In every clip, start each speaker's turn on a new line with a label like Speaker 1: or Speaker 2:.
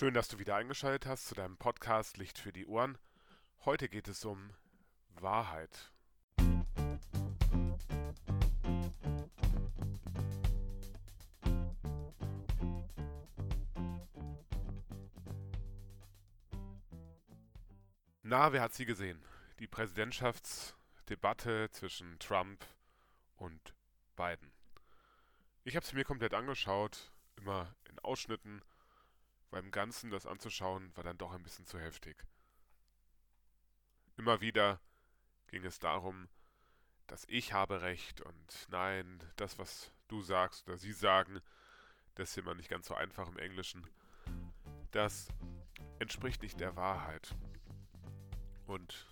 Speaker 1: Schön, dass du wieder eingeschaltet hast zu deinem Podcast Licht für die Ohren. Heute geht es um Wahrheit. Na, wer hat sie gesehen? Die Präsidentschaftsdebatte zwischen Trump und Biden. Ich habe sie mir komplett angeschaut, immer in Ausschnitten beim Ganzen das anzuschauen, war dann doch ein bisschen zu heftig. Immer wieder ging es darum, dass ich habe recht und nein, das, was du sagst oder sie sagen, das ist immer nicht ganz so einfach im Englischen. Das entspricht nicht der Wahrheit. Und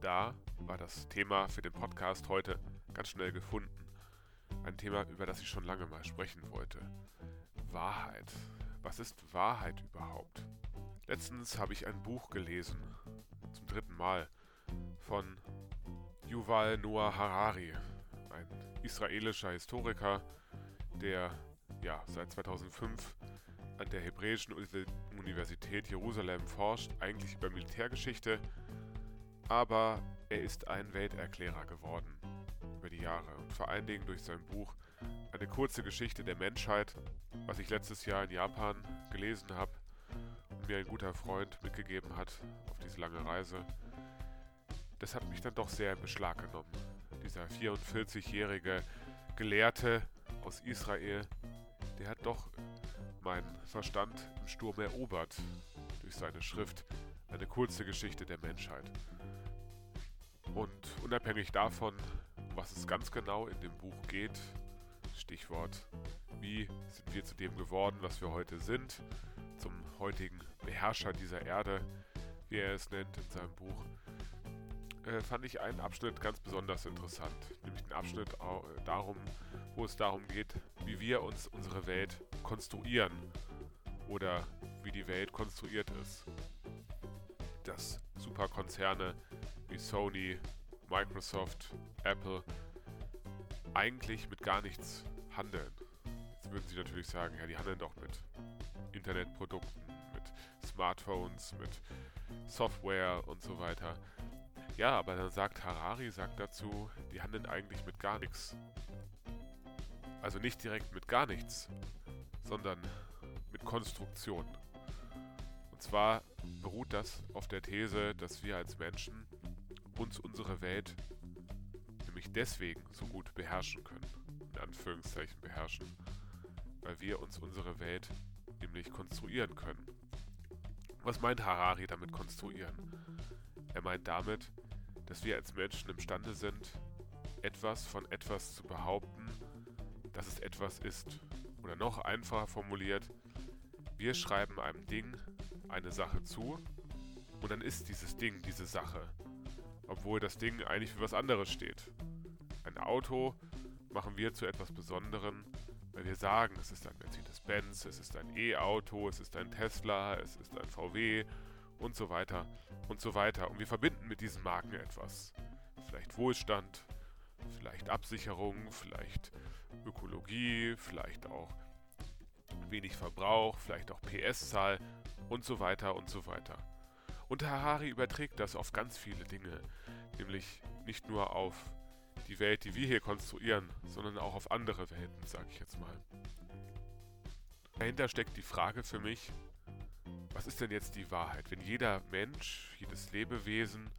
Speaker 1: da war das Thema für den Podcast heute ganz schnell gefunden. Ein Thema, über das ich schon lange mal sprechen wollte. Wahrheit. Was ist Wahrheit überhaupt? Letztens habe ich ein Buch gelesen, zum dritten Mal, von Yuval Noah Harari, ein israelischer Historiker, der ja, seit 2005 an der Hebräischen Universität Jerusalem forscht, eigentlich über Militärgeschichte, aber er ist ein Welterklärer geworden über die Jahre und vor allen Dingen durch sein Buch Eine kurze Geschichte der Menschheit was ich letztes Jahr in Japan gelesen habe und mir ein guter Freund mitgegeben hat auf diese lange Reise, das hat mich dann doch sehr in Beschlag genommen. Dieser 44-jährige Gelehrte aus Israel, der hat doch meinen Verstand im Sturm erobert durch seine Schrift Eine kurze Geschichte der Menschheit. Und unabhängig davon, was es ganz genau in dem Buch geht, Stichwort. Wie sind wir zu dem geworden, was wir heute sind, zum heutigen Beherrscher dieser Erde, wie er es nennt in seinem Buch, äh, fand ich einen Abschnitt ganz besonders interessant, nämlich den Abschnitt darum, wo es darum geht, wie wir uns unsere Welt konstruieren oder wie die Welt konstruiert ist. Dass Superkonzerne wie Sony, Microsoft, Apple eigentlich mit gar nichts handeln würden Sie natürlich sagen, ja, die handeln doch mit Internetprodukten, mit Smartphones, mit Software und so weiter. Ja, aber dann sagt Harari, sagt dazu, die handeln eigentlich mit gar nichts. Also nicht direkt mit gar nichts, sondern mit Konstruktion. Und zwar beruht das auf der These, dass wir als Menschen uns unsere Welt nämlich deswegen so gut beherrschen können. Anführungszeichen beherrschen weil wir uns unsere Welt nämlich konstruieren können. Was meint Harari damit konstruieren? Er meint damit, dass wir als Menschen imstande sind, etwas von etwas zu behaupten, dass es etwas ist. Oder noch einfacher formuliert, wir schreiben einem Ding eine Sache zu und dann ist dieses Ding diese Sache, obwohl das Ding eigentlich für was anderes steht. Ein Auto machen wir zu etwas Besonderem, weil wir sagen, es ist ein Mercedes-Benz, es ist ein E-Auto, es ist ein Tesla, es ist ein VW und so weiter und so weiter. Und wir verbinden mit diesen Marken etwas. Vielleicht Wohlstand, vielleicht Absicherung, vielleicht Ökologie, vielleicht auch wenig Verbrauch, vielleicht auch PS-Zahl und so weiter und so weiter. Und Harari überträgt das auf ganz viele Dinge, nämlich nicht nur auf die Welt, die wir hier konstruieren, sondern auch auf andere Welten, sage ich jetzt mal. Dahinter steckt die Frage für mich, was ist denn jetzt die Wahrheit? Wenn jeder Mensch, jedes Lebewesen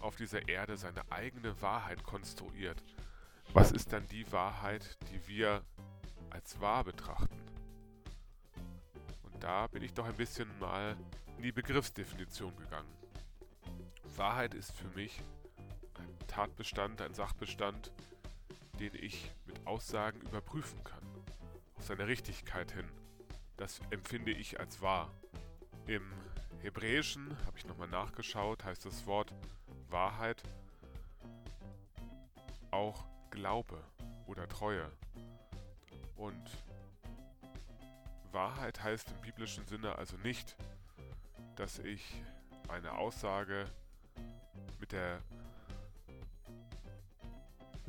Speaker 1: auf dieser Erde seine eigene Wahrheit konstruiert, was ist dann die Wahrheit, die wir als wahr betrachten? Und da bin ich doch ein bisschen mal in die Begriffsdefinition gegangen. Wahrheit ist für mich Tatbestand, ein Sachbestand, den ich mit Aussagen überprüfen kann. Auf seine Richtigkeit hin. Das empfinde ich als wahr. Im Hebräischen, habe ich nochmal nachgeschaut, heißt das Wort Wahrheit auch Glaube oder Treue. Und Wahrheit heißt im biblischen Sinne also nicht, dass ich eine Aussage mit der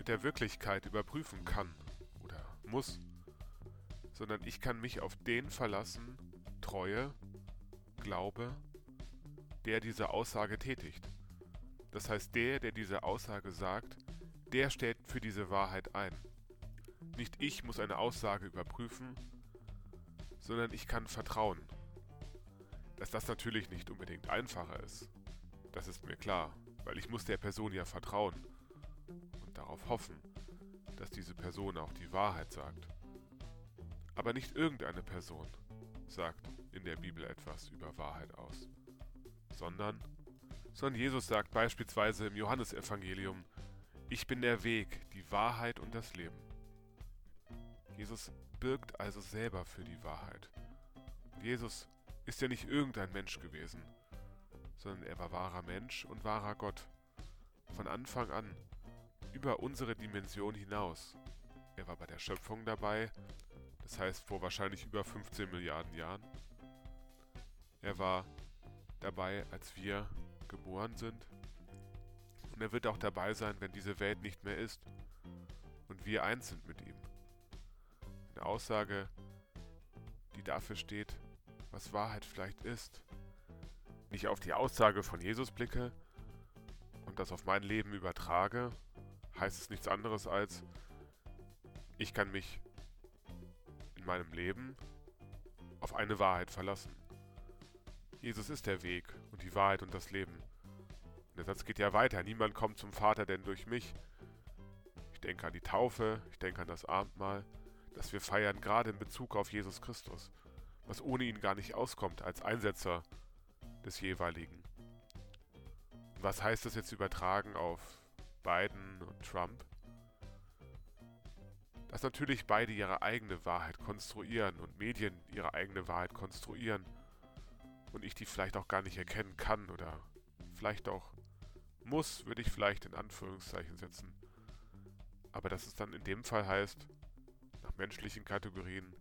Speaker 1: der Wirklichkeit überprüfen kann oder muss, sondern ich kann mich auf den verlassen, Treue, glaube, der diese Aussage tätigt. Das heißt, der, der diese Aussage sagt, der steht für diese Wahrheit ein. Nicht ich muss eine Aussage überprüfen, sondern ich kann vertrauen. Dass das natürlich nicht unbedingt einfacher ist, das ist mir klar, weil ich muss der Person ja vertrauen darauf hoffen, dass diese Person auch die Wahrheit sagt. Aber nicht irgendeine Person sagt in der Bibel etwas über Wahrheit aus, sondern, sondern Jesus sagt beispielsweise im Johannesevangelium, ich bin der Weg, die Wahrheit und das Leben. Jesus birgt also selber für die Wahrheit. Jesus ist ja nicht irgendein Mensch gewesen, sondern er war wahrer Mensch und wahrer Gott. Von Anfang an, über unsere Dimension hinaus. Er war bei der Schöpfung dabei, das heißt vor wahrscheinlich über 15 Milliarden Jahren. Er war dabei, als wir geboren sind. Und er wird auch dabei sein, wenn diese Welt nicht mehr ist und wir eins sind mit ihm. Eine Aussage, die dafür steht, was Wahrheit vielleicht ist. Nicht auf die Aussage von Jesus blicke und das auf mein Leben übertrage, heißt es nichts anderes als, ich kann mich in meinem Leben auf eine Wahrheit verlassen. Jesus ist der Weg und die Wahrheit und das Leben. Und der Satz geht ja weiter. Niemand kommt zum Vater denn durch mich. Ich denke an die Taufe, ich denke an das Abendmahl, das wir feiern, gerade in Bezug auf Jesus Christus, was ohne ihn gar nicht auskommt als Einsetzer des jeweiligen. Was heißt das jetzt übertragen auf Biden und Trump? Dass natürlich beide ihre eigene Wahrheit konstruieren und Medien ihre eigene Wahrheit konstruieren und ich die vielleicht auch gar nicht erkennen kann oder vielleicht auch muss, würde ich vielleicht in Anführungszeichen setzen. Aber dass es dann in dem Fall heißt, nach menschlichen Kategorien,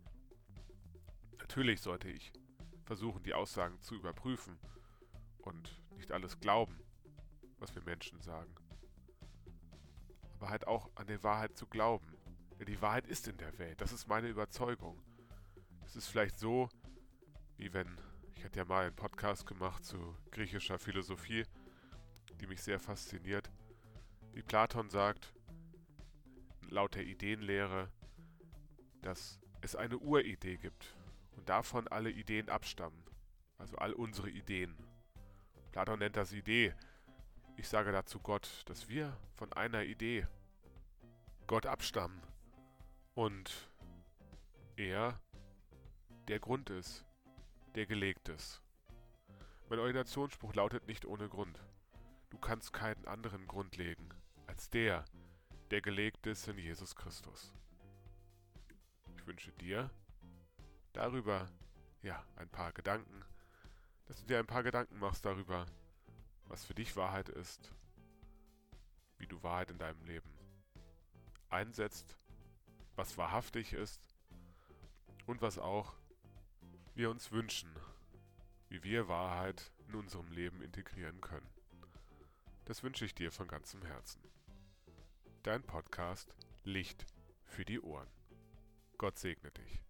Speaker 1: natürlich sollte ich versuchen, die Aussagen zu überprüfen und nicht alles glauben, was wir Menschen sagen. Aber halt auch an die Wahrheit zu glauben. Denn die Wahrheit ist in der Welt. Das ist meine Überzeugung. Es ist vielleicht so, wie wenn, ich hatte ja mal einen Podcast gemacht zu griechischer Philosophie, die mich sehr fasziniert. Wie Platon sagt, laut der Ideenlehre, dass es eine Uridee gibt und davon alle Ideen abstammen. Also all unsere Ideen. Platon nennt das Idee. Ich sage dazu Gott, dass wir von einer Idee Gott abstammen und er der Grund ist, der gelegt ist. Mein Ordinationsspruch lautet nicht ohne Grund. Du kannst keinen anderen Grund legen als der, der gelegt ist in Jesus Christus. Ich wünsche dir darüber, ja, ein paar Gedanken, dass du dir ein paar Gedanken machst darüber, was für dich Wahrheit ist, wie du Wahrheit in deinem Leben einsetzt, was wahrhaftig ist und was auch wir uns wünschen, wie wir Wahrheit in unserem Leben integrieren können. Das wünsche ich dir von ganzem Herzen. Dein Podcast Licht für die Ohren. Gott segne dich.